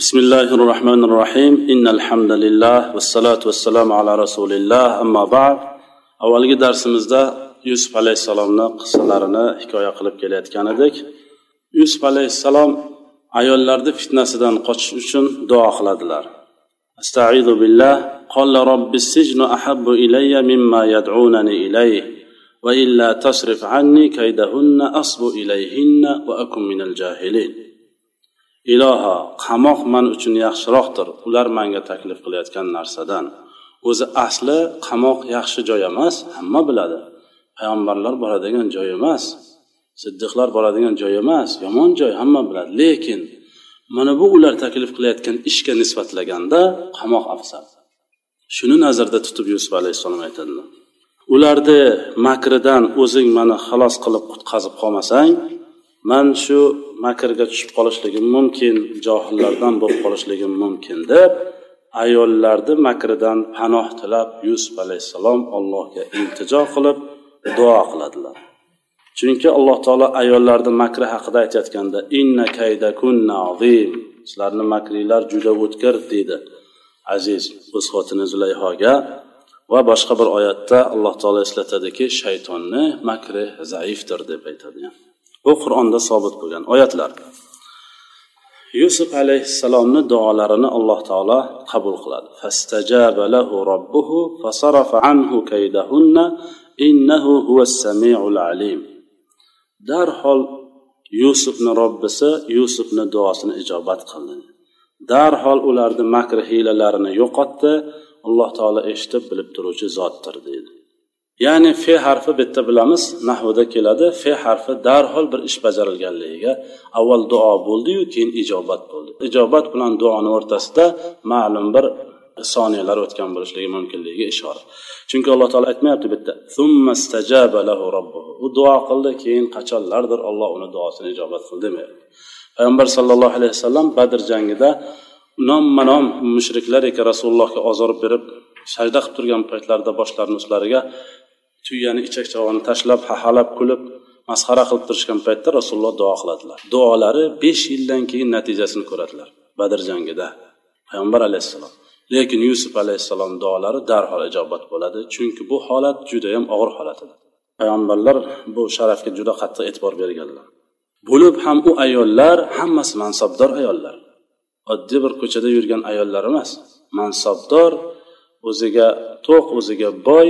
بسم الله الرحمن الرحيم إن الحمد لله والصلاة والسلام على رسول الله أما بعد avvalgi darsimizda yusuf alayhissalomni qissalarini hikoya qilib kelayotgan edik yusuf alayhissalom ayollarni fitnasidan qochish uchun duo qiladilar astaidu billah قال رب السجن أحب إلي مما يدعونني إليه وإلا تصرف عني كيدهن أصب إليهن وأكن من الجاهلين iloho qamoq man uchun yaxshiroqdir. Ular manga taklif qilayotgan narsadan. O'zi asli qamoq yaxshi joy emas hamma biladi. Payg'ambarlar boradigan joy emas siddiqlar boradigan joy emas yomon joy hamma biladi. Lekin mana bu ular taklif qilayotgan ishga nisbatlaganda qamoq afzal. Shuni nazarda tutib yusuf alayhissalom aytadilar. Ularni makridan o'zing mani xalos qilib qutqazib qolmasang man shu makrga tushib qolishligim mumkin johillardan bo'lib qolishligim mumkin deb ayollarni makridan panoh tilab yusuf alayhissalom allohga iltijo qilib duo qiladilar. Chunki alloh taolo ayollarni makri haqida aytayotganda inna kaydakunna azim. Sizlarni makringlar juda o'tkir deydi aziz o'z xotini zulayhoga. Va boshqa bir oyatda alloh taolo eslatadiki shaytonni makri zaifdir deb aytadi. Bu qur'onda sobit bo'lgan oyatlar. Yusuf alayhissalomni duolarini alloh taolo qabul qiladi. Fastajaba lahu robbuhu fasarafa anhu kaydahunna innahu huwas samiul alim. Darhol yusufni robbisi yusufni duosini ijobat qildi. Darhol ularni makr hiylalarini yo'qotdi. Alloh taolo eshitib bilib turuvchi zotdir deydi. Ya'ni fe harfi bitta bilamiz nahvida keladi. Fe harfi darhol bir ish bajarilganligiga avval duo bo'ldiyu keyin ijobat bo'ldi. Ijobat bilan duoni o'rtasida ma'lum bir soniyalar o'tgan bo'lishligi mumkinligiga ishora. Chunki alloh taolo aytmayapti bitta u duo qildi keyin qachonlardir olloh uni duosini ijobat qildi demayapti. Payg'ambar sallallohu alayhi vasallam badr jangida nomma nom mushriklar ekan rasulullohga ozor berib sajda qilib turgan paytlarida boshlarini ustlariga tuyani ichak chavog'ini tashlab hahalab kulib masxara qilib turishgan paytda rasululloh duo qiladilar. Duolari besh yildan keyin natijasini ko'radilar badr jangida. Payg'ambar alayhissalom. Lekin yusuf alayhissalom duolari darhol ijobat bo'ladi chunki bu holat judayam og'ir holat edi. Payg'ambarlar bu sharafga juda qattiq e'tibor berganlar. Bo'lib ham u ayollar hammasi mansabdor ayollar. Oddiy bir ko'chada yurgan ayollar emas mansabdor o'ziga to'q o'ziga boy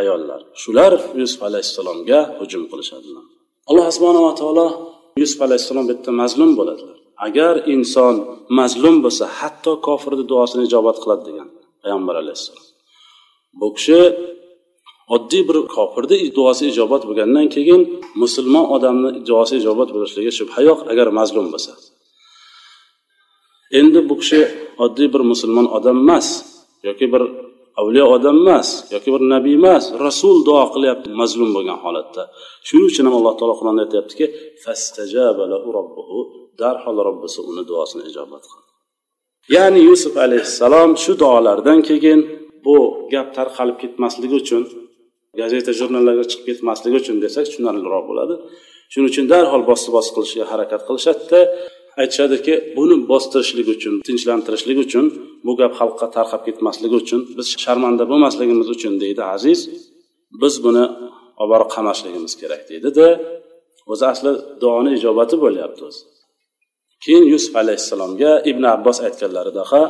ayollar. Shular yusuf alayhissalomga hujum qilishadilar. Alloh subhanava taolo yusuf alayhissalom bitta mazlum bo'ladilar. Agar inson mazlum bo'lsa hatto kofirni duosini ijobat qiladi degan payg'ambar alayhissalom. Bu kishi oddiy bir kofirni duosi ijobat bo'lgandan keyin musulmon odamni duosi ijobat bo'lishligiga shubha yo'q agar mazlum bo'lsa. Endi bu kishi oddiy bir musulmon odam emas yoki bir avliyo odam emas yoki bir nabiy emas rasul duo qilyapti mazlum bo'lgan holatda. Shuning uchun ham alloh taolo qur'onda aytyaptiki darhol robbisi uni duosini ijobat qildi. Ya'ni yusuf alayhissalom shu duolardan keyin bu gap tarqalib ketmasligi uchun gazeta jurnallarga chiqib ketmasligi uchun desak tushunarliroq bo'ladi. Shuning uchun darhol bosib bosib qilishga harakat qilishadida aytishadiki buni bostirishlik uchun tinchlantirishlik uchun bu gap xalqqa tarqab ketmasligi uchun biz sharmanda bo'lmasligimiz uchun deydi aziz. Biz buni olib borib qamashligimiz kerak deydida o'zi asli duoni ijobati bo'lyapti o'zi. Keyin yusuf alayhissalomga ibn abbos aytganlaridaqa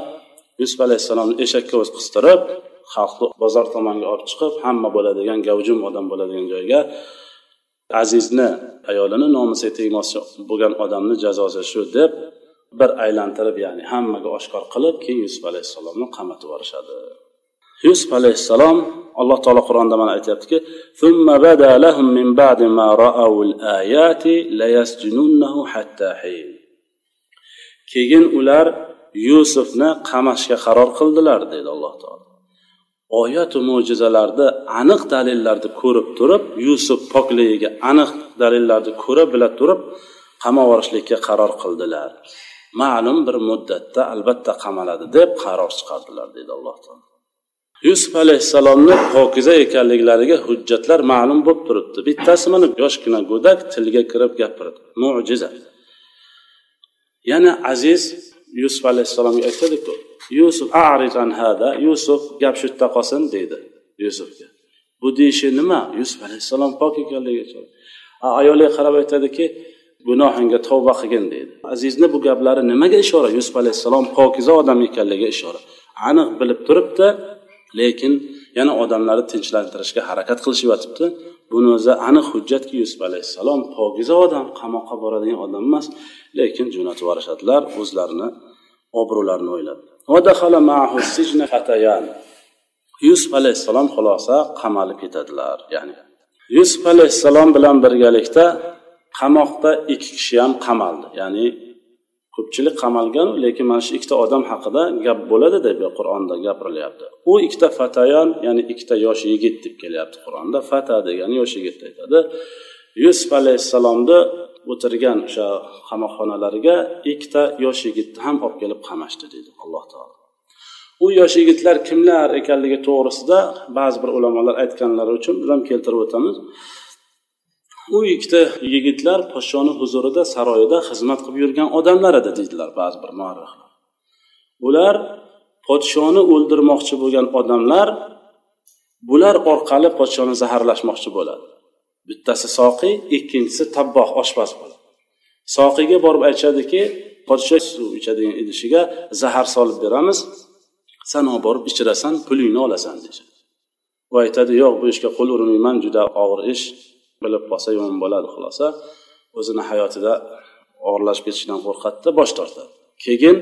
yusuf alayhissalomni eshakka o'zi qistirib xalqni bozor tomonga olib chiqib hamma bo'ladigan gavjum odam bo'ladigan joyga azizni ayolini nomusiga tegmoqchi bo'lgan odamni jazosi shu deb bir aylantirib ya'ni hammaga oshkor qilib keyin yusuf alayhissalomni qamatib yuborishadi. Yusuf alayhissalom alloh taolo qur'onda mana aytyaptiki keyin ular yusufni qamashga qaror qildilar deydi alloh taolo. Oyatu mo'jizalarni aniq dalillarni ko'rib turib yusuf pokligiga aniq dalillarni ko'ra bila turib qamab yuborishlikka qaror qildilar. Ma'lum bir muddatda albatta qamaladi deb qaror chiqardilar deydi alloh taolo. Yusuf alayhissalomni pokiza ekanliklariga hujjatlar ma'lum bo'lib turibdi. Bittasi mana yoshgina go'dak tilga kirib gapirdi. Mo'jiza yana aziz yusuf alayhissalomga aytadiku yusuf an hada yusuf gap shu yerda qolsin deydi yusufga. Bu deyishi nima? Yusuf alayhissalom pok ekanligiga ayoliga qarab aytadiki gunohingga tavba qilgin deydi. Azizni bu gaplari nimaga ishora? Yusuf alayhissalom pokiza odam ekanligiga ishora. Aniq bilib turibdi lekin yana odamlarni tinchlantirishga harakat qilishib yotibdi. Buni o'zi aniq hujjatki yusuf alayhissalom pokiza odam qamoqqa boradigan odam emas lekin jo'natib yuborishadilar o'zlarini obro'larini o'ylab yusuf alayhissalom xulosa qamalib ketadilar ya'ni yusuf alayhissalom bilan birgalikda qamoqda ikki kishi ham qamaldi ya'ni ko'pchilik qamalgan lekin mana shu ikkita odam haqida gap bo'ladi deb qur'onda gapirilyapti. U ikkita fatayon ya'ni ikkita yosh yigit deb kelyapti qur'onda. Fata degani yosh yigitni aytadi. Yusuf alayhissalomni o'tirgan o'sha qamoqxonalariga ikkita yosh yigitni ham olib kelib qamashdi deydi alloh taolo. U yosh yigitlar kimlar ekanligi to'g'risida ba'zi bir ulamolar aytganlari uchun biz ham keltirib o'tamiz. U ikkita yigitlar podshoni huzurida saroyida xizmat qilib yurgan odamlar edi deydilar ba'zi bir muarrihlar. Ular podshoni o'ldirmoqchi bo'lgan odamlar bular orqali podshoni zaharlashmoqchi bo'ladi. Bittasi soqiy ikkinchisi tabboh oshpaz bo'ladi. Soqiyga borib aytishadiki podsho suv ichadigan idishiga zahar solib beramiz san olib borib ichirasan pulingni olasan deyishadi. U aytadi yo'q bu ishga qo'l urmayman juda og'ir ish. Bilib qolsa yomon bo'ladi xulosa. O'zini hayotida og'irlashib ketishidan qo'rqadida bosh tortadi. Keyin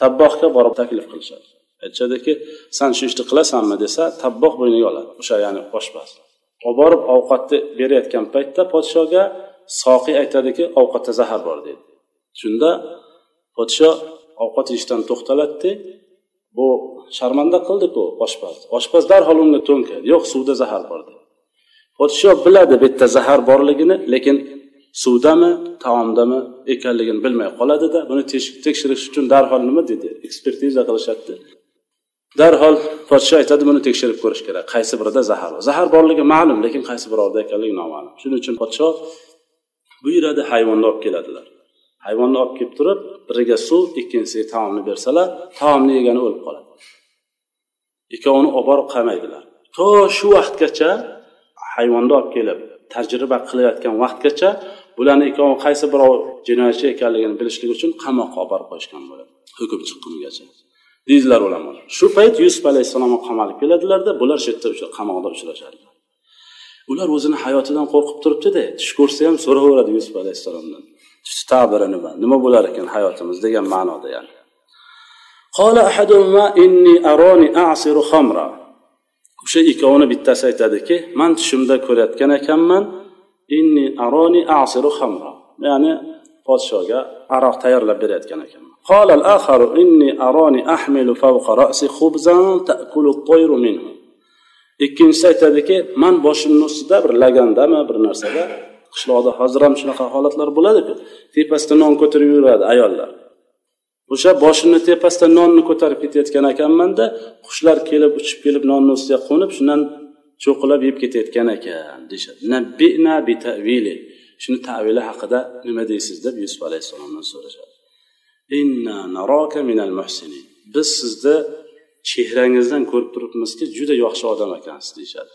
tabbohga borib taklif qilishadi. Aytishadiki san shu ishni qilasanmi? desa tabboh bo'yniga oladi. O'sha ya'ni oshpaz olib borib ovqatni berayotgan paytda podshoga soqiy aytadiki ovqatda zahar bor deydi shunda podsho ovqat yeyishdan to'xtaladida bu sharmanda qildiku oshpaz. Oshpaz darhol unga to'nkaydi yo'q suvda zahar bor dedi. Podsho biladi bu yerda zahar borligini lekin suvdami taomdami ekanligini bilmay qoladida buni tekshirish uchun darhol nima deydi ekspertiza qilishadida darhol podsho aytadi buni tekshirib ko'rish kerak. Qaysi birida zahar bor? Zahar borligi ma'lum lekin qaysi birorida ekanligi noma'lum. Shuning uchun podsho buyuradi hayvonni olib keladilar. Hayvonni olib kelib turib biriga suv ikkinchisiga taomni bersalar taomni yegani o'lib qoladi. Ikkovini olib borib qamaydilar to shu vaqtgacha hayvonni olib kelib tajriba qilayotgan vaqtgacha bularni ikkovi qaysi birov jinoyatchi ekanligini bilishlik uchun qamoqqa olib borib qo'yishgan bo'ladi hukm chiqqunigacha. Deydilar ulamolar shu payt yusuf alayhissalomga qamalib keladilarda bular shu yerda qamoqda uchrashadilar ular o'zini hayotidan qo'rqib turibdida tush ko'rsa ham so'raveradi yusuf alayhissalomdan. Tush tabiri nima nima bo'lar ekan hayotimiz degan ma'noda ya'ni. o'sha ikkovini bittasi aytadiki man tushimda ko'rayotgan ekanman inni aroni asiru hamra ya'ni podshoga aroq tayyorlab berayotgan ekanman قال الآخر إني أراني أحمل فوق رأسي خبزا تأكل الطير منه ikkinchisi aytadiki man boshimni ustida bir lagandami bir narsada qishloqda hozir ham shunaqa holatlar bo'ladiku tepasida non ko'tarib yuradi ayollar O'sha boshimni tepasida nonni ko'tarib ketayotgan ekanmanda qushlar kelib uchib kelib nonni ustiga qo'nib shundan cho'qilab yeb ketayotgan ekan deyishadi. Shuni tavili haqida nima deysiz? deb yusuf alayhissalomdan so'rashadi. Biz sizni chehrangizdan ko'rib turibmizki juda yaxshi odam ekansiz deyishadi.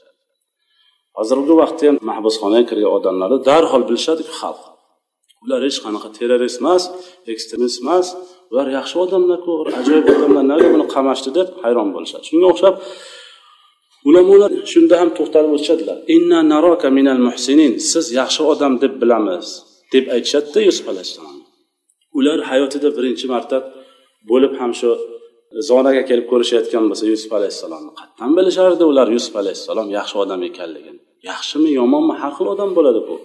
Hozirgi vaqtda ham mahbusxonaga kirgan odamlarni darhol bilishadiku xalq. Ular hech qanaqa terrorist emas ekstremist emas ular yaxshi odamlarku ajoyib odamlar. Nega buni qamashdi deb hayron bo'lishadi. Shunga o'xshab ulamolar shunda ham to'xtalib o'tishadilar. Inna naroka minal muhsinin. Siz yaxshi odam deb bilamiz deb aytishadida yusuf alayhissalom. Ular hayotida birinchi marta bo'lib ham shu zonaga kelib ko'rishayotgan bo'lsa yusuf alayhissalomni qayerdan bilishardi. Ular yusuf alayhissalom yaxshi odam ekanligini. Yaxshimi yomonmi? Har xil odam bo'ladi bu.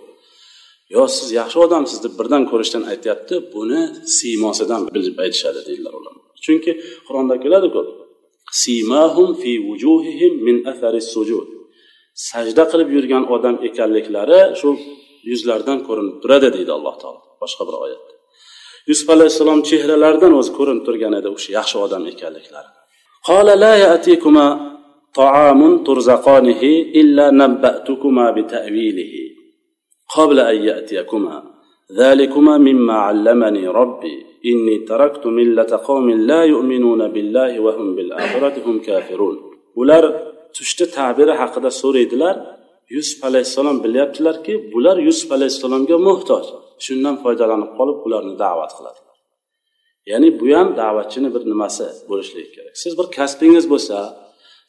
yo siz yaxshi odamsiz deb birdan ko'rishdan aytyapti buni siymosidan bilib aytishadi deydilar ulamo chunki qur'onda keladiku simahum fi vujuhihim min athari sujud sajda qilib yurgan odam ekanliklari shu yuzlaridan ko'rinib turadi deydi alloh taolo boshqa bir oyatda yusuf alayhissalom chehralaridan o'zi ko'rinib turgan edi o'sha yaxshi odam ekanliklari قال لا يأتيكما طعام ترزقانه إلا نبأتكما بتأويله قبل أن يأتيكما ذلكما مما علمني ربي inni taraktu millata qawmin la yu'minuna billahi va hum bil akhirati hum kafirun ular tushda ta'biri haqida so'raydilar yusuf alayhissalom bilyaptilarki bular yusuf alayhissalomga muhtoj shundan foydalanib qolib ularni da'vat qiladilar ya'ni bu ham da'vatchini bir nimasi bo'lishligi kerak siz bir kasbingiz bo'lsa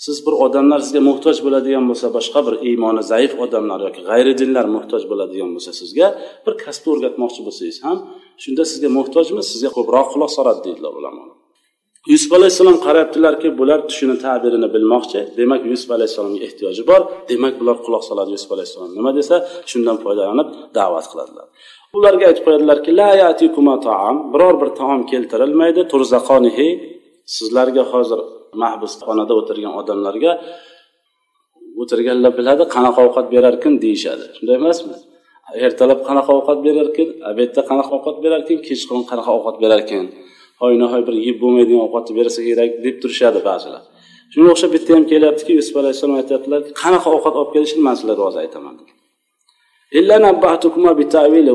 siz bir odamlar sizga muhtoj bo'ladigan bo'lsa boshqa bir iymoni zaif odamlar yoki g'ayri dinlar muhtoj bo'ladigan bo'lsa sizga bir kasbni o'rgatmoqchi bo'lsangiz ham shunda sizga muhtojmi sizga ko'proq quloq soladi deydilar ulamolar. Yusuf alayhissalom qarayaptilarki bular tushini tabirini bilmoqchi demak yusuf alayhissalomga ehtiyoji bor demak bular quloq soladi yusuf alayhissalom. Nima desa shundan foydalanib da'vat qiladilar. Ularga aytib qo'yadilarki la yatikuma taam biror bir taom keltirilmaydi turzaqonihi sizlarga hozir mahbusxonada o'tirgan odamlarga o'tirganlar biladi qanaqa ovqat berarkan deyishadi. Shunday emasmi? Ertalab qanaqa ovqat berarkan obedda qanaqa ovqat berarkan kechqurun qanaqa ovqat berarkin? Hoynahoy bir yeb bo'lmaydigan ovqatni bersa kerak deb turishadi ba'zilar. Shunga o'xshab bitta ham kelyaptiki yusuf alayhissalom aytyaptilarki qanaqa ovqat olib kelishini man sizlarga hozir aytaman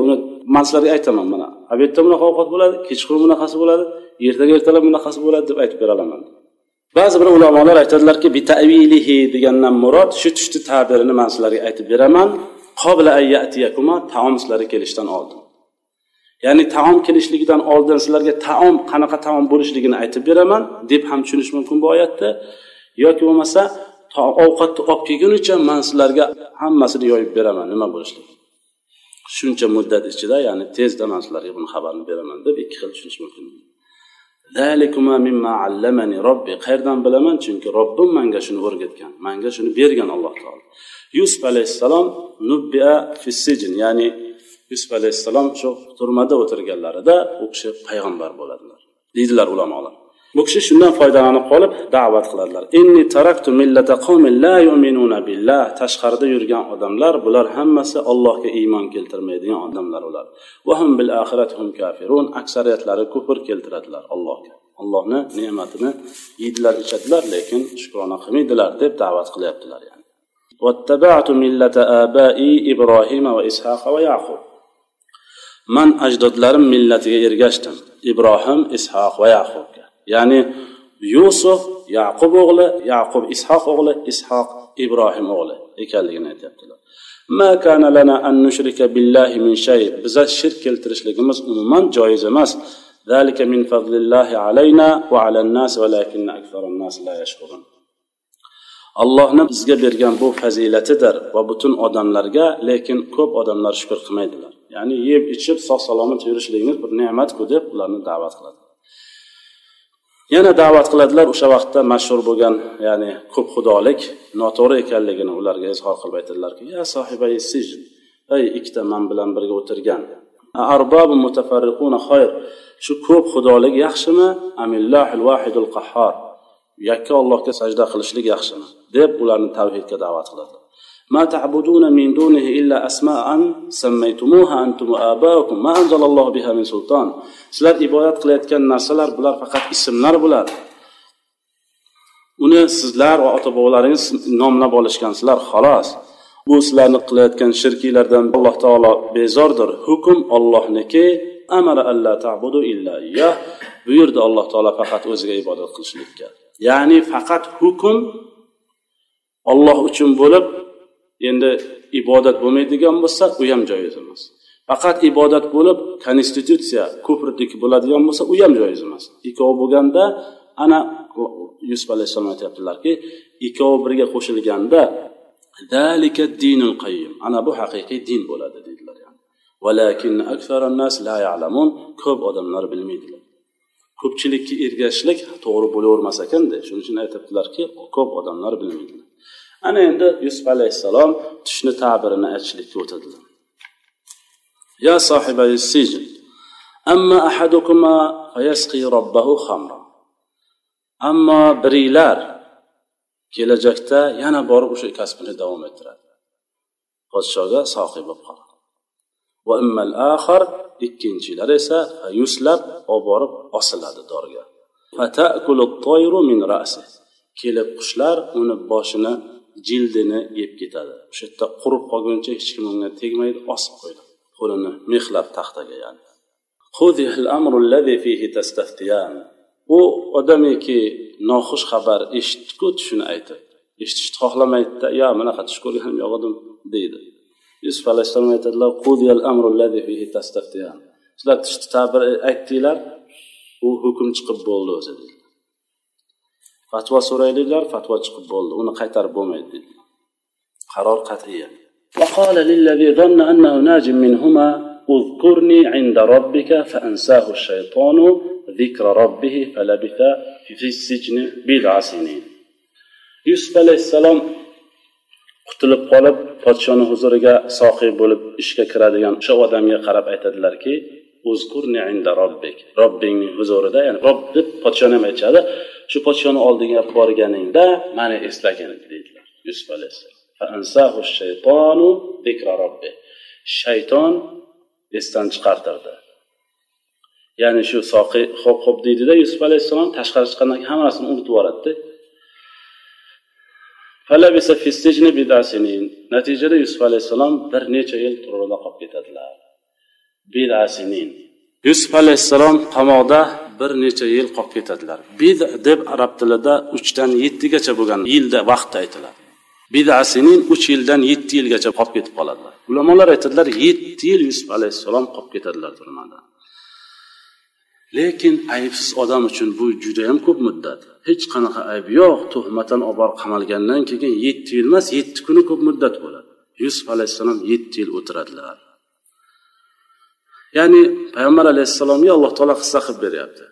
uni man sizlarga aytaman mana. Obedda bunaqa ovqat bo'ladi kechqurun bunaqasi bo'ladi ertaga ertalab bunaqasi bo'ladi deb aytib bera olaman ba'zi bir ulamolar aytadilarki bitavilihi degandan murod shu tushni tabirini man sizlarga aytib beraman. Qobla taom sizlarga kelishdan oldin. Ya'ni taom kelishligidan oldin sizlarga taom qanaqa taom bo'lishligini aytib beraman deb ham tushunish mumkin bu oyatda. Yoki bo'lmasa ovqatni olib kelgunicha man sizlarga hammasini yoyib beraman. Nima bo'lishligini shuncha muddat ichida ya'ni tezda man sizlarga buni xabarini beraman deb ikki xil tushunish mumkin qayerdan bilaman? Chunki robbim manga shuni o'rgatgan manga shuni bergan alloh taolo. Yusuf alayhissalom nubbia fissijin ya'ni yusuf alayhissalom shu turmada o'tirganlarida u kishi payg'ambar bo'ladilar deydilar ulamolar. bu kishi shundan foydalanib qolib da'vat qiladilar inni taraktu millata qawmin la yu'minuna billah tashqarida yurgan odamlar bular hammasi allohga iymon keltirmaydigan odamlar ular va hum bil hum kafirun aksariyatlari kufr keltiradilar allohga allohni ne'matini yeydilar ichadilar lekin shukrona qilmaydilar deb da'vat qilyaptilar yani واتبعت ملة آبائي إبراهيم وإسحاق ويعقوب man ajdodlarim millatiga ergashdim ibrohim ishoq va yaqubga ya'ni yusuf yaqub o'g'li yaqub ishoq o'g'li ishoq ibrohim o'g'li ekanligini aytyaptilar biza shirk keltirishligimiz umuman joiz emas ذلك من فضل الله علينا وعلى الناس ولكن أكثر الناس لا يشكرون allohni bizga bergan bu fazilatidir va butun odamlarga lekin ko'p odamlar shukur qilmaydilar ya'ni yeb ichib sog' salomat yurishligingiz bir ne'matku deb ularni da'vat qiladi Yana da'vat qiladilar o'sha vaqtda mashhur bo'lgan ya'ni ko'p xudolik noto'g'ri ekanligini ularga izhor qilib aytadilarki ya sohibai sijn ey ikkita man bilan birga o'tirgan. Arbobu mutafarriquna xoyr shu ko'p xudolik yaxshimi? Amillahil vahidul qahhor yakka allohga sajda qilishlik yaxshimi? deb ularni tavhidga da'vat qiladilar. ما تعبدون من دونه إلا أسماء سميتموها أنتم وآباؤكم ما أنزل الله بها من سلطان sizlar ibodat qilayotgan narsalar bular faqat ismlar bular uni sizlar va ota bobolaringiz nomlab olishgansizlar xolos bu sizlarni qilayotgan shirkiylardan alloh taolo bezordir hukm ollohniki amara alla tabudu illa iyyah buyurdi alloh taolo faqat o'ziga ibodat qilishlikka ya'ni faqat hukm olloh uchun bo'lib endi ibodat bo'lmaydigan bo'lsa u ham joiz emas. Faqat ibodat bo'lib konstitutsiya kufrdiki bo'ladigan bo'lsa u ham joiz emas. Ikkovi bo'lganda ana yusuf alayhissalom aytyaptilarki ikkovi birga qo'shilganda zalika dinul qayyim. Ana bu haqiqiy din bo'ladi deydilar ko'p odamlar bilmaydilar. Ko'pchilikka ergashishlik to'g'ri bo'lavermas ekanda shuning uchun aytyaptilarki ko'p odamlar bilmaydilar. Ana endi yusuf alayhissalom tushni tabirini aytishlikka o'tadilar. Ya sohiba sijn amma ahadukuma fayasqi robbahu xamra ammo biringlar kelajakda yana borib o'sha kasbini davom ettiradi. Podshoga soqi bo'lib qoladi. Va immal axar ikkinchilar esa yuslab olib borib osiladi dorga. Min rasi. Kelib qushlar uni boshini jildini yeb ketadi. O'sha yerda qurib qolguncha hech kim unga tegmaydi osib qo'ydi. Qo'lini mexlab taxtaga ya'ni. U odamiki noxush xabar eshitdiku tushini aytib eshitishni xohlamaydida yo bunaqa tush ko'rganim yo'q edim deydi. Yusuf alayhissalom aytadilar sizlar tushni ta'bir aytdinglar u hukm chiqib bo'ldi o'zi deydi. fatvo so'rayliklar fatvo chiqib bo'ldi uni qaytarib bo'lmaydi deydi qaror qat'iy وقال للذي ظن أنه ناج منهما اذكرني عند ربك فأنساه الشيطان ذكر ربه فلبث في السجن بضع سنين yusuf alayhissalom qutulib qolib podshoni huzuriga sohiy bo'lib ishga kiradigan o'sha odamga qarab aytadilarki robbingni huzurida ya'ni rob deb podshoni ham aytishadi shu podshoni oldiga borganingda mani eslagin deydilar. Yusuf alayhissalom. Shayton esdan chiqartirdi. Ya'ni shu soqi ho'p ho'p deydida yusuf alayhissalom tashqari chiqqandan keyin hammasini unutib yuboradida natijada yusuf alayhissalom bir necha yil turmada qolib ketadilar. Yusuf alayhissalom qamoqda bir necha yil qolib ketadilar. Bid deb arab tilida uchdan yettigacha bo'lgan yilda vaqt aytiladi. Bidasinin uch yildan yetti yilgacha qolib ketib qoladilar. Ulamolar aytadilar yetti yil yusuf alayhissalom qolib ketadilar turmada. Lekin aybsiz odam uchun bu judayam ko'p muddat. Hech qanaqa ayb yo'q tuhmatdan olib borib qamalgandan keyin yetti yil emas yetti kuni ko'p muddat bo'ladi. Yusuf alayhissalom yetti yil o'tiradilar. Ya'ni payg'ambar alayhissalomga alloh taolo qissa qilib beryapti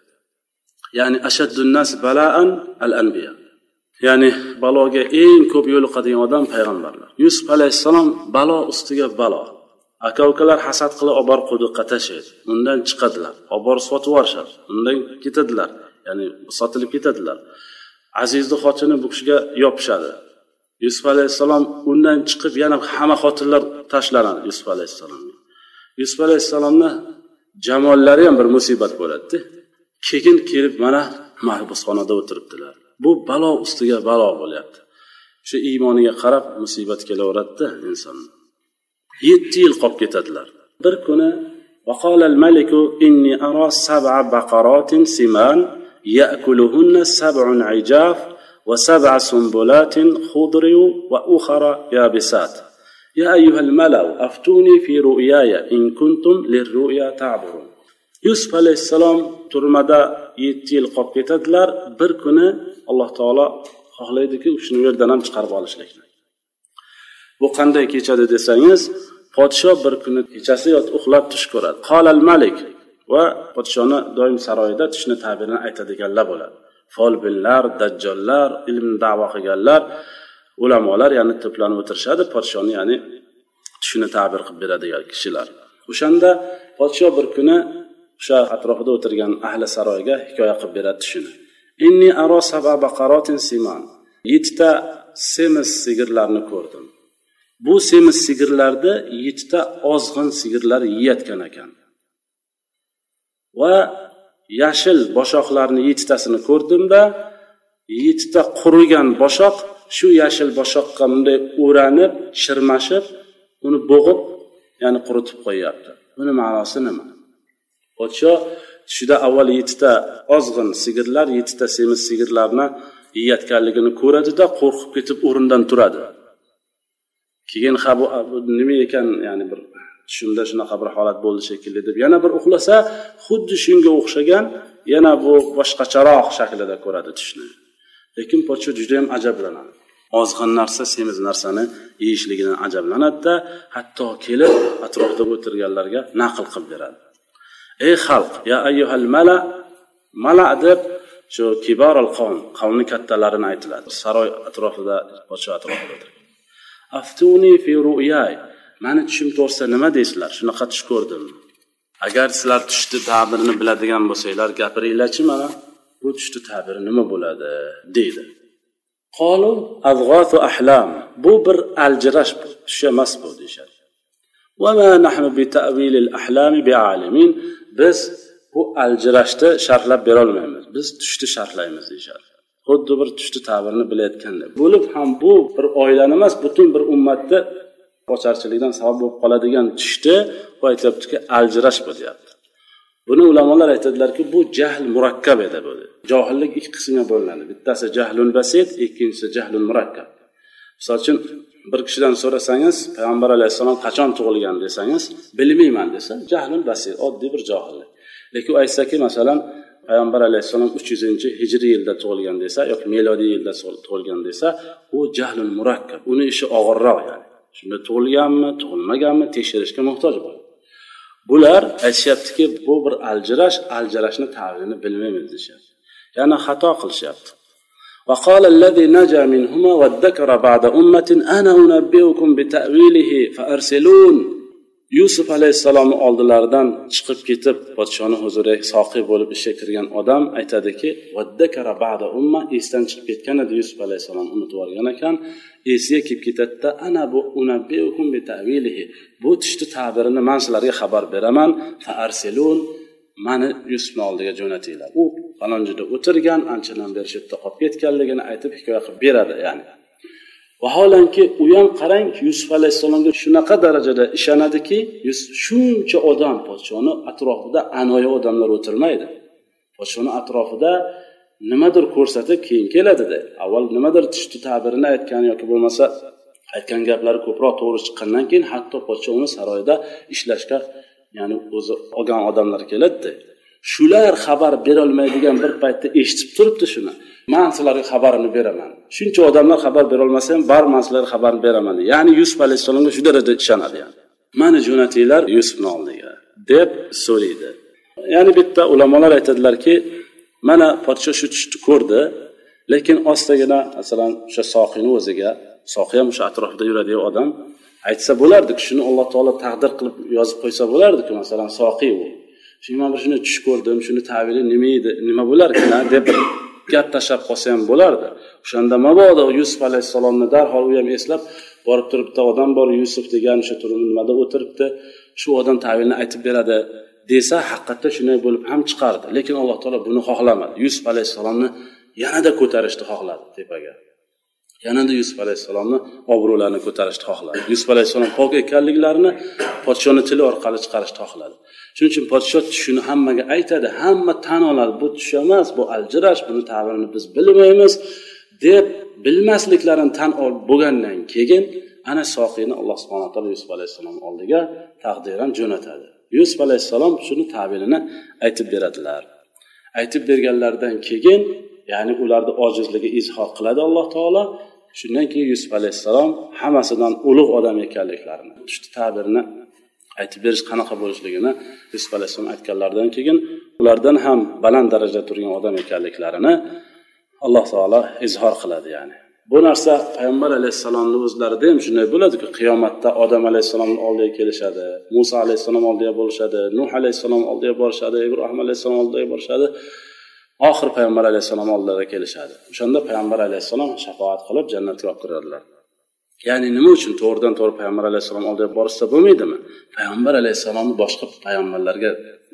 ya'ni ashaddunnas balaan al anbiya ya'ni baloga eng ko'p yo'liqadigan odam payg'ambarlar. Yusuf alayhissalom balo ustiga balo. Aka ukalar hasad qilib olib borib quduqqa tashlaydi. Undan chiqadilar. Olib borib sotib yuborishadi undan ketadilar. Ya'ni sotilib ketadilar. Azizni xotini bu kishiga yopishadi. Yusuf alayhissalom undan chiqib yana hamma xotinlar tashlanadi yusuf alayhissalomga yusuf alayhissalomni jamollari ham bir musibat bo'ladida keyin kelib mana mahbusxonada o'tiribdilar bu balo ustiga balo bo'lyapti shu iymoniga qarab musibat kelaveradida insonni yetti yil qolib ketadilar bir kuni وقال الملك إني أرى سبع بقرات سمان يأكلهن سبع عجاف وسبع سنبلات خضر وأخرى يابسات يا أيها الملأ أفتوني في رؤياي إن كنتم للرؤيا تعبرون yusuf alayhissalom turmada yetti yil qolib ketadilar bir kuni alloh taolo xohlaydiki shuni u yerdan ham chiqarib olishlikni bu qanday kechadi desangiz podsho bir kuni kechasi yotib uxlab tush ko'radi qolal malik va podshoni doim saroyida tushni tabirini aytadiganlar bo'ladi folbinlar dajjollar ilm davo qilganlar ulamolar ya'ni to'planib o'tirishadi podshoni ya'ni tushini tabir qilib beradigan kishilar. O'shanda podsho bir kuni o'sha atrofida o'tirgan ahli saroyga hikoya qilib beradi tushini. Inni aro saba baqarotin siman. Yettita semiz sigirlarni ko'rdim. Bu semiz sigirlarni yettita ozg'in sigirlar yeyotgan ekan. Va yashil boshoqlarni yettitasini ko'rdimda yettita qurigan boshoq shu yashil boshoqqa bunday o'ranib shirmashib uni bo'g'ib ya'ni quritib qo'yyapti. Buni ma'nosi nima? Podsho tushida avval yettita ozg'in sigirlar yettita semiz sigirlarni yeyayotganligini ko'radida qo'rqib ketib o'rnidan turadi. Keyin ha bu nima ekan ya'ni bir tushimda shunaqa bir holat bo'ldi shekilli deb yana bir uxlasa xuddi shunga o'xshagan yana bu boshqacharoq shaklida ko'radi tushni. Lekin podsho judayam ajablanadi. Ozg'in narsa semiz narsani yeyishligidan ajablanadida hatto kelib atrofda o'tirganlarga naql qilib beradi. Ey xalq ya ayyuhal mala mala deb shu kiborul qavm qavmni kattalarini aytiladi. Saroy atrofida podsho atrofida aftuni fi ru'yay mani tushim to'g'risida nima deysizlar? Shunaqa tush ko'rdim. Agar sizlar tushni tabirini biladigan bo'lsanglar gapiringlarchi mana bu tushni tabiri nima bo'ladi? deydi. Qolu azg'otu ahlam. Bu bir aljirash tush emas bu deyishadi. Biz bu aljirashni sharhlab berolmaymiz. Biz tushni sharhlaymiz deyishadi. Xuddi bir tushni tabirini bilayotgandek. Bo'lib ham bu bir oilani emas butun bir ummatni ocharchilikdan sabab bo'lib qoladigan tushni u aytyaptiki aljirash bu deyapti. Buni ulamolar aytadilarki bu jahl murakkab edi bu johillik ikki qismga bo'linadi. Bittasi jahlun basit ikkinchisi jahlun murakkab. Misol uchun bir kishidan so'rasangiz payg'ambar alayhissalom qachon tug'ilgan desangiz bilmayman desa jahlun basit oddiy bir johillik. Lekin u aytsaki masalan payg'ambar alayhissalom uch yuzinchi hijriy yilda tug'ilgan desa yoki melodiy yilda tug'ilgan desa u jahlun murakkab. Uni ishi og'irroq yani. Shunda tug'ilganmi tug'ilmaganmi tekshirishga muhtoj bo'ladi. Bular aytishyaptiki bu bir aljirash aljirashni tabirini bilmaymiz deyishyapti yana xato qilishyapti وقال الذي نجا منهما وادكر بعد أمة أنا أنبئكم بتأويله فأرسلون yusuf alayhissalomni oldilaridan chiqib ketib podshoni huzuriga soqiy bo'lib ishga kirgan odam aytadiki umma esdan chiqib ketgan edi yusuf alayhissalom unutib yuborgan ekan esiga kelib ketadida ana bu bu tushni tabirini man sizlarga xabar beraman. Mani yusufni oldiga jo'natinglar. U falon joyda o'tirgan anchadan beri shu yerda qolib ketganligini aytib hikoya qilib beradi ya'ni. Vaholanki u ham qarang yusuf alayhissalomga shunaqa darajada ishonadiki shuncha odam podshoni atrofida anoyi odamlar o'tirmaydi. Podshoni atrofida nimadir ko'rsatib keyin keladida avval nimadir tushdi tabirini aytgan yoki bo'lmasa aytgan gaplari ko'proq to'g'ri chiqqandan keyin hatto podsho uni saroyda ishlashga ya'ni o'zi olgan odamlar keladida. Shular xabar berolmaydigan bir paytda eshitib turibdi shuni. Man sizlarga xabarini beraman. Shuncha odamlar xabar berolmasa ham bari man sizlarga xabarni beraman ya'ni yusuf alayhissalomga shu darajada ishonadi yani. Mani jo'natinglar yusufni oldiga deb so'raydi. Ya'ni bitta ulamolar aytadilarki mana podsho shu tushni ko'rdi lekin ostagina masalan o'sha soqiyni o'ziga soqiy ham o'sha atrofida yuradigan odam aytsa bo'lardiku shuni alloh taolo taqdir qilib yozib qo'ysa bo'lardiku masalan soqiy u. shu man bir shuni tush ko'rdim shuni tavili nima edi nima bo'larkan deb gap tashlab qolsa ham bo'lardi. O'shanda mabodo yusuf alayhissalomni darhol u ham eslab borib turib bitta odam bor yusuf degan o'sha nimada o'tiribdi shu odam tavilni aytib beradi desa haqiqatda shunday bo'lib ham chiqardi. Lekin alloh taolo buni xohlamadi. Yusuf alayhissalomni yanada ko'tarishni xohladi tepaga. Yanada yusuf alayhissalomni obro'larini ko'tarishni xohladi. Yusuf alayhissalom pok ekanliklarini podshoni tili orqali chiqarishni xohladi. Shuning uchun podsho tushini hammaga aytadi. Hamma tan oladi. Bu tush emas bu aljirash buni tabirini biz bilmaymiz deb bilmasliklarini tan olib bo'lgandan keyin ana soqiyni alloh subhana taolo yusuf alayhissalom oldiga taqdiran jo'natadi. Yusuf alayhissalom shuni tabirini aytib beradilar. Aytib berganlaridan keyin ya'ni ularni ojizligi izhor qiladi alloh taolo. Shundan keyin yusuf alayhissalom hammasidan ulug' odam ekanliklarini shu ta'birni aytib berish qanaqa bo'lishligini yusuf alayhissalom aytganlaridan keyin ulardan ham baland darajada turgan odam ekanliklarini alloh taolo izhor qiladi ya'ni. Bu narsa payg'ambar alayhissalomni o'zlarida ham shunday bo'ladiku qiyomatda odam alayhissalomni oldiga kelishadi muso alayhissalom oldiga bo'lishadi nuh alayhissalom oldiga borishadi ibrohim alayhissalom oldiga borishadi. Oxir payg'ambar alayhissalom oldilariga kelishadi. O'shanda payg'ambar alayhissalom shafoat qilib jannatga olib kiradilar ya'ni nima uchun to'g'ridan to'g'ri payg'ambar alayhissalom oldiga borishsa bo'lmaydimi? Payg'ambar alayhissalomni boshqa payg'ambarlarga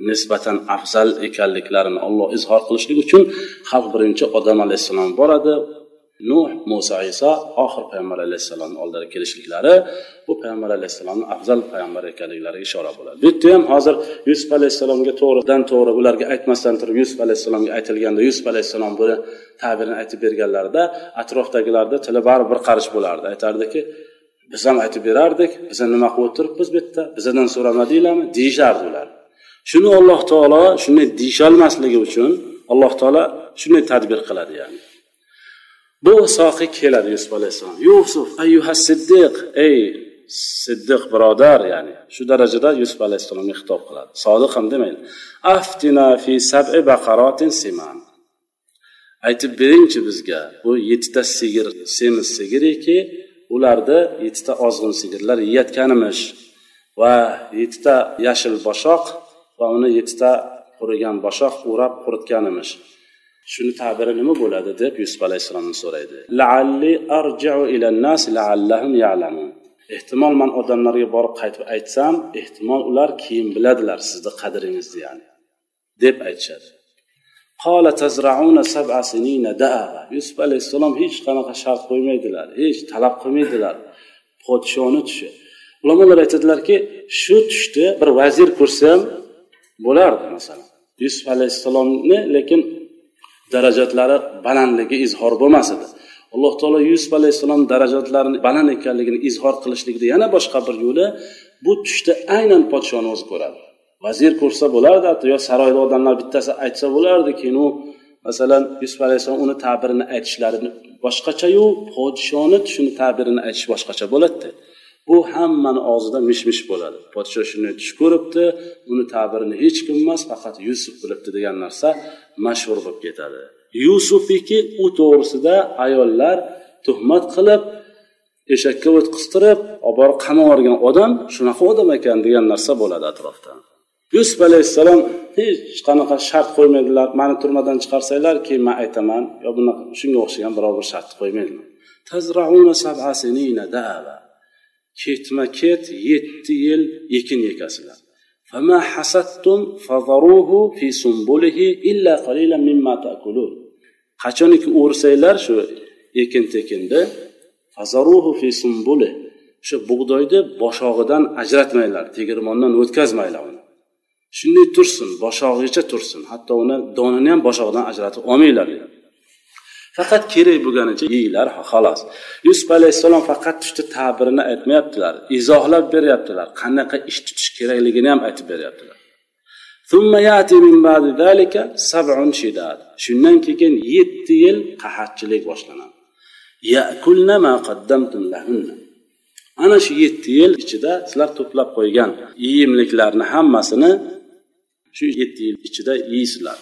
nisbatan afzal ekanliklarini olloh izhor qilishlik uchun xalq birinchi odam alayhissalom boradi. Nuh muso iso oxir payg'ambar alayhissalomni oldilariga kelishliklari bu payg'ambar alayhissalomni afzal payg'ambar ekanliklariga ishora bo'ladi. Bu yerda ham hozir yusuf alayhissalomga to'g'ridan to'g'ri ularga aytmasdan turib yusuf alayhissalomga aytilganda yusuf alayhissalom buni tabirini aytib berganlarida atrofdagilarni tili baribir bir qarish bo'lardi. Aytardiki biz ham aytib berardik biz nima qilib o'tiribmiz bu yerda? Bizdan so'ramadinglarmi deyishardi ular. Shuni alloh taolo shunday deyisholmasligi uchun alloh taolo shunday tadbir qiladi ya'ni. Bu soqi keladi yusuf alayhissalom. Yusuf ayyuha siddiq. Ey siddiq birodar ya'ni shu darajada yusuf alayhissalomga xitob qiladi. Sodiq ham demaydi. Aftina fi sab'i baqarotin siman. Aytib beringchi bizga bu yettita sigir semiz sigiriki ularni yettita ozg'in sigirlar yeyotganimish va yettita yashil boshoq va uni yettita qurigan boshoq o'rab quritganimish. Shuni tabiri nima bo'ladi deb yusuf alayhissalomdan so'raydi. Laalli arjiu ilannas laallahum ya'lamun ehtimol man odamlarga borib qaytib aytsam ehtimol ular keyin biladilar sizni qadringizni ya'ni deb aytishadi. Yusuf alayhissalom hech qanaqa shart qo'ymaydilar hech talab qilmaydilar. Podshoni tushi. Ulamolar aytadilarki shu tushni bir vazir ko'rsa ham bo'lardi masalan. Yusuf alayhissalomni lekin darajatlari balandligi izhor bo'lmas edi. Alloh taolo yusuf alayhissalom darajatlarini baland ekanligini izhor qilishlikni yana boshqa bir yo'li bu tushda aynan podshoni o'zi ko'radi. Vazir ko'rsa bo'lardi yo saroyda odamlar bittasi aytsa bo'lardi keyin u masalan yusuf alayhissalom uni tabirini aytishlari boshqachayu podshoni tushini tabirini aytish boshqacha bo'ladida bu hammani og'zida mish mish bo'ladi. Podsho shuni tush ko'ribdi uni tabirini hech kim emas faqat yusuf bilibdi degan narsa mashhur bo'lib ketadi. Yusufniki u to'g'risida ayollar tuhmat qilib eshakka o't qistirib olib borib qamab yuborgan odam shunaqa odam ekan degan narsa bo'ladi atrofda yusuf alayhissalom hech qanaqa shart qo'ymaydilar mani turmadan chiqarsanglar keyin man aytaman. Yo bunaqa shunga o'xshagan biror bir shart qo'ymaydilar ketma ket yetti yil ekin ekasizlar فما حسدتم فذروه في سنبله إلا قليلا مما تأكلون qachoniki o'rsanglar shu ekin tekinni fazaruhu fi sumbuli shu bug'doyni boshog'idan ajratmanglar tegirmondan o'tkazmanglar uni shunday tursin boshog'igacha tursin hatto uni donini ham boshog'idan ajratib olmanglar faqat kerak bo'lganicha yeyglar xolos. Yusuf alayhissalom faqat tushni tabirini aytmayaptilar izohlab beryaptilar qanaqa ish tutish kerakligini ham aytib beryaptilar. Shundan keyin yetti yil qahatchilik boshlanadi ana shu yetti yil ichida sizlar to'plab qo'ygan yeyimliklarni hammasini shu yetti yil ichida yeysizlar.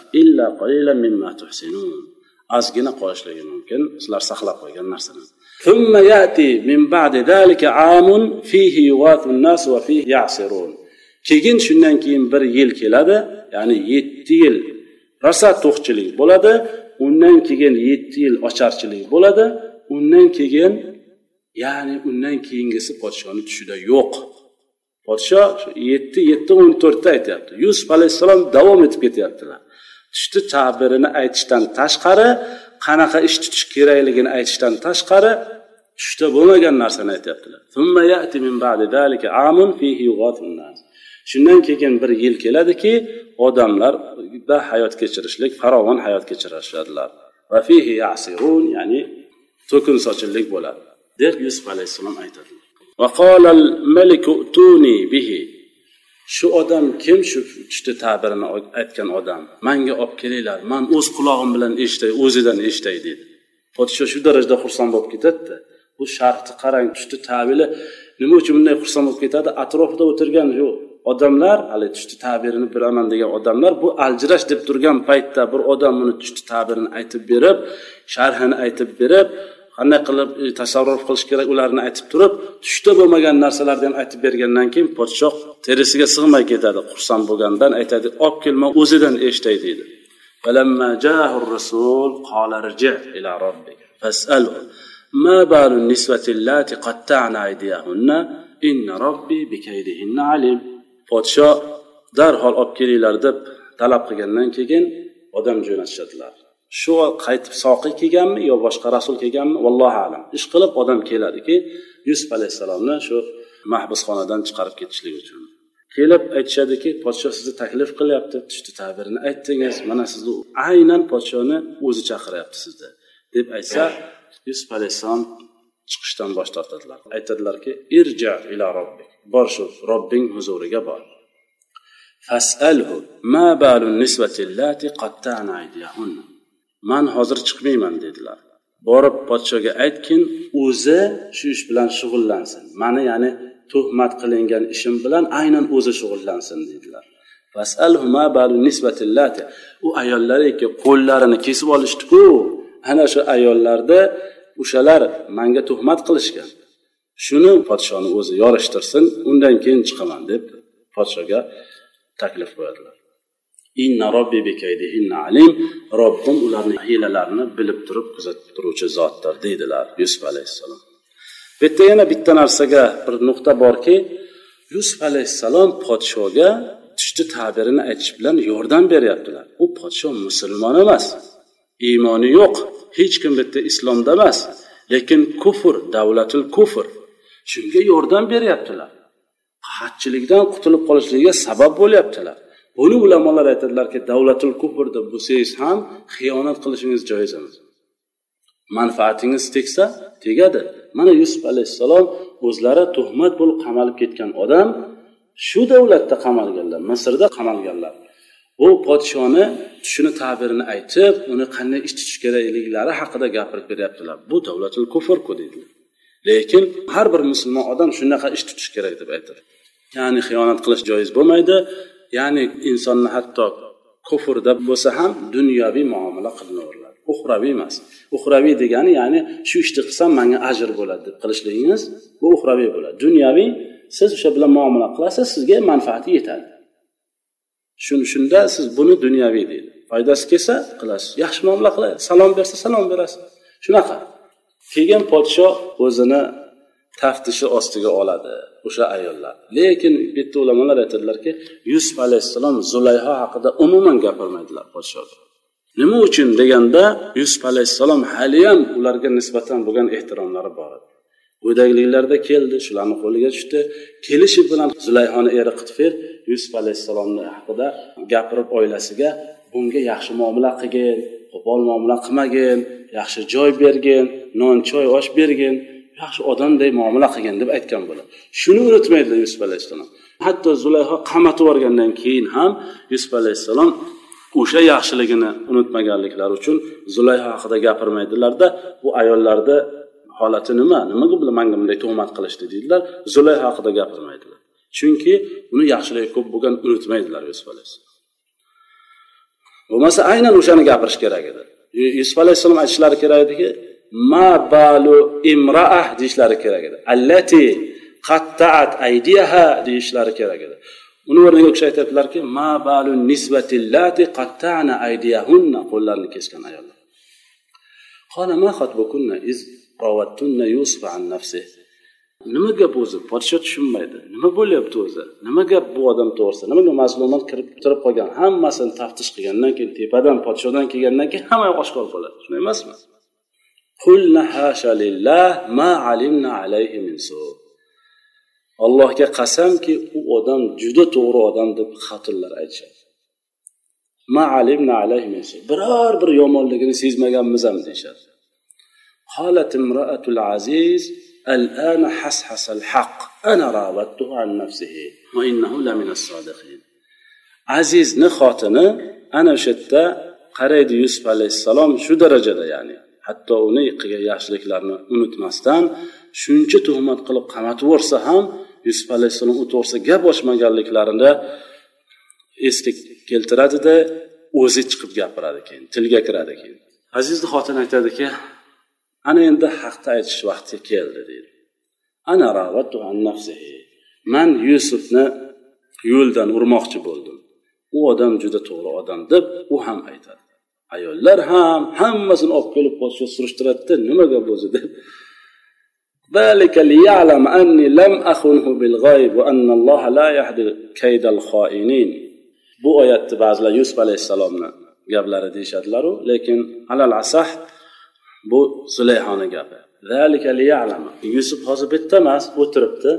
ozgina qolishligi mumkin sizlar saqlab qo'ygan narsani ثم يأتي من بعد ذلك عام فيه يغاث الناس وفيه يعصرون keyin shundan keyin bir yil keladi ya'ni yetti yil rosa to'qchilik bo'ladi undan keyin yetti yil ocharchilik bo'ladi undan keyin ya'ni undan keyingisi podshoni tushida yo'q podsho yetti yetti o'n to'rtda aytyapti yusuf alayhissalom davom etib ketyaptilar Tushni tabirini aytishdan tashqari qanaqa ish tutish kerakligini aytishdan tashqari tushda bo'lmagan narsani aytyaptilar. Shundan keyin bir yil keladiki odamlarda hayot kechirishlik farovon hayot kechirishadilar. Ya'ni to'kin sochinlik bo'ladi deb yusuf alayhissalom aytadi. Shu odam kim? Shu tushni tabirini aytgan odam. Manga olib kelinglar. Man o'z qulog'im bilan eshitay o'zidan eshitay deydi. Podsho shu darajada xursand bo'lib ketadida. Bu sharhni qarang tushni tabiri nima uchun bunday xursand bo'lib ketadi? Atrofida o'tirgan shu odamlar hali tushni tabirini bilaman degan odamlar bu aljirash deb turgan paytda bir odam buni tushni tabirini aytib berib sharhini aytib berib qanday qilib e, tasarruf qilish kerak ularni aytib turib tushda bo'lmagan narsalarni ham aytib bergandan keyin podshoh terisiga sig'may ketadi xursand bo'lgandan aytadi olib kelma o'zidan eshitay deydi فلما جاءه الرسول قال ارجع إلى ربك فاسأله ما بال النسوة اللاتي قطعن أيديهن إن ربي بكيدهن عليم podsho darhol olib kelinglar deb talab qilgandan keyin odam jo'natishadilar Shu qaytib soqiy kelganmi yo boshqa rasul kelganmi? Vallohu alam. Ish qilib odam keladiki yusuf alayhissalomni shu mahbusxonadan chiqarib ketishlik uchun. Kelib aytishadiki podsho sizni taklif qilyapti. Tushni tabirini aytdingiz. Mana sizni aynan podshoni o'zi chaqiryapti sizni deb aytsa yusuf alayhissalom chiqishdan bosh tortadilar. Aytadilarki irja ila robbik. Bor shu robbing huzuriga bor. Fasalhu ma balu nisvati allati qatta'na aydiyahunna. Man hozir chiqmayman dedilar. Borib podshoga aytgin o'zi shu ish bilan shug'ullansin. Mani ya'ni tuhmat qilingan ishim bilan aynan o'zi shug'ullansin dedilar. U ayollariki qo'llarini kesib olishdiku. Ana shu ayollarda o'shalar manga tuhmat qilishgan. Shuni podshoni o'zi yorishtirsin undan keyin chiqaman deb podshoga taklif qo'yadilar inna robbi bekaydihinna alim. Robbim ularni hiylalarini bilib turib kuzatib turuvchi zotdir deydilar yusuf alayhissalom. Bu yerda yana bitta narsaga bir nuqta borki yusuf alayhissalom podshoga tushni tabirini aytish bilan yordam beryaptilar. U podsho musulmon emas iymoni yo'q hech kim bu yerda islomda emas lekin kufr davlatul kufr. Shunga yordam beryaptilar. Qahatchilikdan qutulib qolishligiga sabab bo'lyaptilar. Buni ulamolar aytadilarki davlatul kufr deb bo'lsangiz ham xiyonat qilishingiz joiz emas. Manfaatingiz tegsa tegadi. Mana yusuf alayhissalom o'zlari tuhmat bo'lib qamalib ketgan odam shu davlatda qamalganlar misrda qamalganlar. U podshoni tushini tabirini aytib uni qanday ish tutish kerakliklari haqida gapirib beryaptilar. Bu davlatul kufrku deydilar lekin har bir musulmon odam shunaqa ish tutish kerak deb aytadi. Ya'ni xiyonat qilish joiz bo'lmaydi. Ya'ni insonni hatto kufrda bo'lsa ham dunyoviy muomala qilinaveradi. Uxraviy emas. Uxraviy degani ya'ni shu ishni qilsam manga ajr bo'ladi deb qilishligingiz bu uxraviy bo'ladi. Dunyoviy siz o'sha bilan muomala qilasiz sizga manfaati yetadi. Shunda siz buni dunyoviy deydi. Foydasi kelsa qilasiz. Yaxshi muomala qilasiz. Salom bersa salom berasiz. Shunaqa. Keyin podsho o'zini taftishi ostiga oladi o'sha ayollar. Lekin bitta ulamolar aytadilarki yusuf alayhissalom zulayho haqida umuman gapirmaydilar podshoga nima uchun deganda yusuf alayhissalom haliyam ularga nisbatan bo'lgan ehtiromlari bor edi. Go'dakliklarida keldi shularni qo'liga tushdi. Kelishi bilan zulayhoni eri qitfir yusuf alayhissalomni haqida gapirib oilasiga bunga yaxshi muomala qilgin qo'pol muomala qilmagin yaxshi joy bergin non choy osh bergin. Yaxshi odamday muomala qilgin deb aytgan bo'ladi. Shuni unutmaydilar yusuf alayhissalom. Hatto zulayho qamatib yuborgandan keyin ham yusuf alayhissalom o'sha yaxshiligini unutmaganliklari uchun zulayho haqida gapirmaydilarda bu ayollarni holati nima? Nimaga bular manga bunday tuhmat qilishdi deydilar. Zulayho haqida gapirmaydilar. Chunki uni yaxshiligi ko'p bo'lgan unutmaydilar yusuf alayhissalom. Bo'lmasa aynan o'shani gapirish kerak edi. Yusuf alayhissalom aytishlari kerak ediki ma balu imraa deyishlari kerak edi. Allati qattaat aydiyaha deyishlari kerak edi. Uni o'rniga u kishi aytyaptilarki ma balu nisbatillati qattana aydiyahunna qo'llarini kesgan ayollar. Qola ma xatbukunna iz ravattunna yusuf an nafsi. Nima gap o'zi? Podsho tushunmaydi. Nima bo'lyapti o'zi? Nima gap bu odam to'g'risida? Nimaga mazlumat kirib turib qolgan? Hammasini taftish qilgandan keyin tepadan podshodan kelgandan keyin hamma oshkor bo'ladi. Shunday emasmi? قلنا حاشا لله ما علمنا عليه من سوء allohga qasamki u odam juda to'g'ri odam deb xotinlar aytishadi biror bir yomonligini sezmaganmiz ham deyishadi قالت امرأة العزيز الآن حسحس الحق أنا راودته عن نفسه وإنه لمن الصادقين azizni xotini ana o'sha yerda qaraydi yusuf alayhissalom shu darajada ya'ni hatto uni qilgan yaxshiliklarini unutmasdan shuncha tuhmat qilib qamatib yuborsa ham yusuf alayhissalom u to'g'risida gap ochmaganliklarini esga keltiradida o'zi chiqib gapiradi keyin tilga kiradi keyin. Azizni xotini aytadiki ana endi haqni aytish vaqti keldi deydi. Ana an nafsihi. Man yusufni yo'ldan urmoqchi bo'ldim. U odam juda to'g'ri odam deb u ham aytadi. ayollar ham hammasini olib kelib podsho surishtiradida nima gap o'zi deb ذلك ليعلم أني لم أخنه بالغيب وأن الله لا يهدي كيد الخائنين bu oyatni ba'zilar yusuf alayhissalomni gaplari deyishadilaru lekin alal asah bu zulayhoni gapi yusuf hozir bitta emas o'tiribdi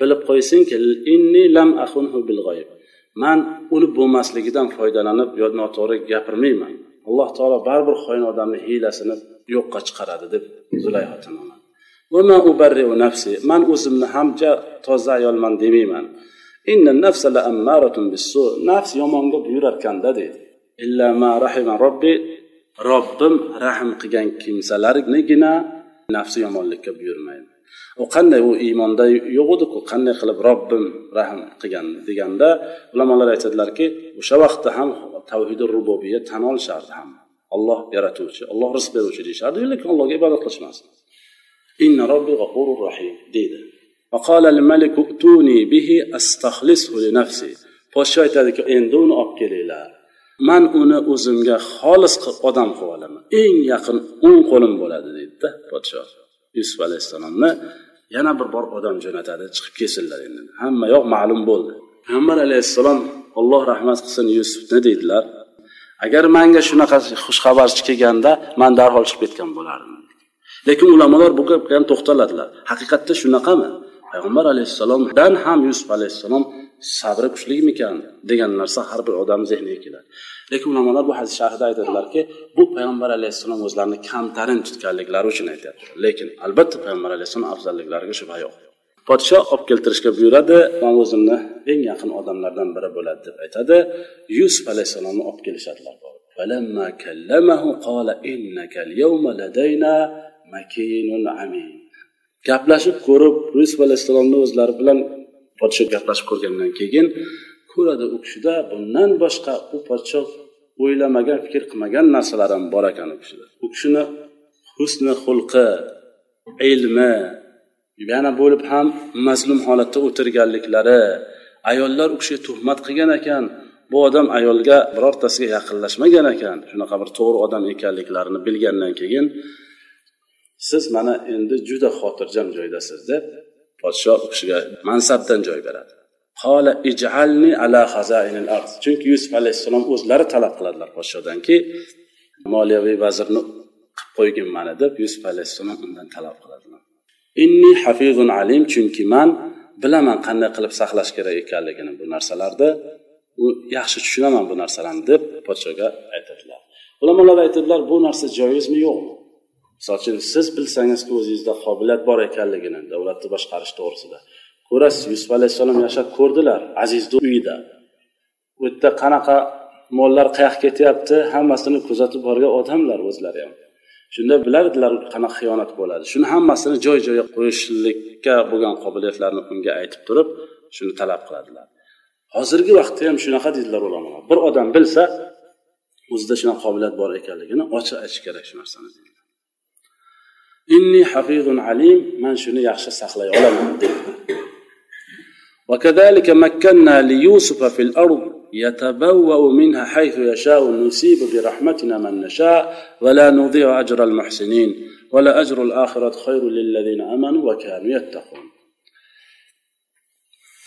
bilib qo'ysinki inni lam ahunhu bil g'oyib man uni bo'lmasligidan foydalanib yo noto'g'ri gapirmayman Alloh taolo baribir xoin odamni hiylasini yo'qqa chiqaradi deb zulayho man o'zimni hamcha toza ayolman demayman. Nafs yomonga buyurarkanda deydi. Illa ma robbi robbim rahm qilgan kimsalarnigina nafsi yomonlikka buyurmaydi. U qanday u iymonda yo'q ediku qanday qilib robbim rahm qilgan deganda ulamolar aytadilarki o'sha vaqtda ham tavhidi rububiya tan olishardi hamma. Olloh yaratuvchi olloh rizq beruvchi deyishardi lekin allohga ibodat qilishmasdi inna robbi g'afurur rahim deydi. Podsho aytadiki endi uni olib kelinglar. Man uni o'zimga xolis qilib odam qilib olaman. Eng yaqin o'ng qo'lim bo'ladi deydida podsho. Yusuf alayhissalomni yana bir bor odam jo'natadi chiqib kelsinlar endi. Hamma yoq ma'lum bo'ldi. Payg'ambar alayhissalom alloh rahmat qilsin yusufni deydilar. Agar manga shunaqa xushxabarchi kelganda man darhol chiqib ketgan bo'lardim. Lekin ulamolar bu gapga ham to'xtaladilar. Haqiqatda shunaqami? Payg'ambar alayhissalomdan ham yusuf alayhissalom sabri kuchlimikan degan narsa har bir odam zehniga keladi. Lekin ulamolar bu hadis sharhida aytadilarki bu payg'ambar alayhissalom o'zlarini kamtarin tutganliklari uchun aytyapti lekin albatta payg'ambar alayhissalom afzalliklariga shubha yo'q. Podshoh olib keltirishga buyuradi man o'zimni eng yaqin odamlardan biri bo'ladi deb aytadi. Yusuf alayhissalomni olib kelishadilar. Gaplashib ko'rib yusuf alayhissalomni o'zlari bilan podshoh gaplashib ko'rgandan keyin ko'radi u kishida bundan boshqa u podshoh o'ylamagan fikr qilmagan narsalar ham bor ekan u kishida. U kishini husni xulqi ilmi yana bo'lib ham mazlum holatda o'tirganliklari ayollar u kishiga tuhmat qilgan ekan bu odam ayolga birortasiga yaqinlashmagan ekan shunaqa bir to'g'ri odam ekanliklarini bilgandan keyin siz mana endi juda xotirjam joydasiz deb podshoh u kishiga mansabdan joy beradi. Qola ij'alni ala xazainil ard chunki yusuf alayhissalom o'zlari talab qiladilar podshodanki moliyaviy vazirni qilib qo'ygin mani deb yusuf alayhissalom undan talab qiladilar. Inni hafizun alim chunki man bilaman qanday qilib saqlash kerak ekanligini bu narsalarni. U yaxshi tushunaman bu narsalarni deb podshoga aytadilar. Ulamolar aytadilar bu narsa joizmi yo'qmi misol uchun siz bilsangizki o'zingizda qobiliyat bor ekanligini davlatni boshqarish to'g'risida. Ko'rasiz yusuf alayhissalom yashab ko'rdilar azizni uyida. U yerda qanaqa mollar qayoqqa ketyapti hammasini kuzatib borgan odamlar o'zlari ham. shunda bilardilar qanaqa xiyonat bo'ladi shuni hammasini joy joyiga qo'yishlikka bo'lgan qobiliyatlarini unga aytib turib shuni talab qiladilar hozirgi vaqtda ham shunaqa deydilar ulamolar bir odam bilsa o'zida shunaqa qobiliyat bor ekanligini ochiq aytish kerak shu narsani inni hafizun alim man shuni yaxshi saqlay olaman deydi وكذلك مكنا ليوسف في الأرض يتبوأ منها حيث يشاء نصيب برحمتنا من نشاء ولا نضيع أجر المحسنين ولا أجر الآخرة خير للذين آمنوا وكانوا يتقون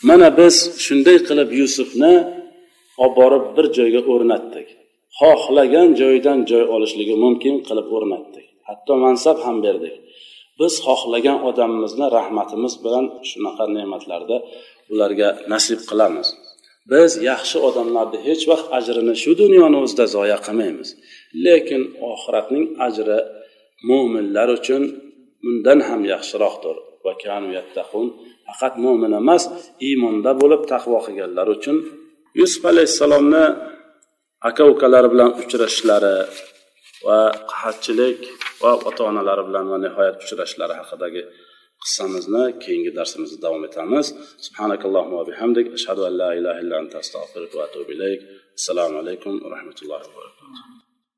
mana biz shunday qilib yusufni olib borib bir joyga o'rnatdik xohlagan joydan joy olishligi mumkin qilib o'rnatdik hatto mansab ham berdik biz xohlagan odamimizni rahmatimiz bilan shunaqa ne'matlarda ularga nasib qilamiz Biz yaxshi odamlarni hech vaqt ajrini shu dunyoni o'zida zoya qilmaymiz. Lekin oxiratning ajri mo'minlar uchun bundan ham yaxshiroqdir. Va faqat mo'min emas iymonda bo'lib taqvo qilganlar uchun yusuf alayhissalomni aka ukalari bilan uchrashishlari va qahatchilik va ota onalari bilan va nihoyat uchrashishlari haqidagi qissamizni keyingi darsimizda davom etamiz. Subhanakallohu va bihamdik. Ashhadu an la ilaha illa anta astag'firuka va atubu ilayk. Assalomu alaykum va rahmatullohi va barakatuh.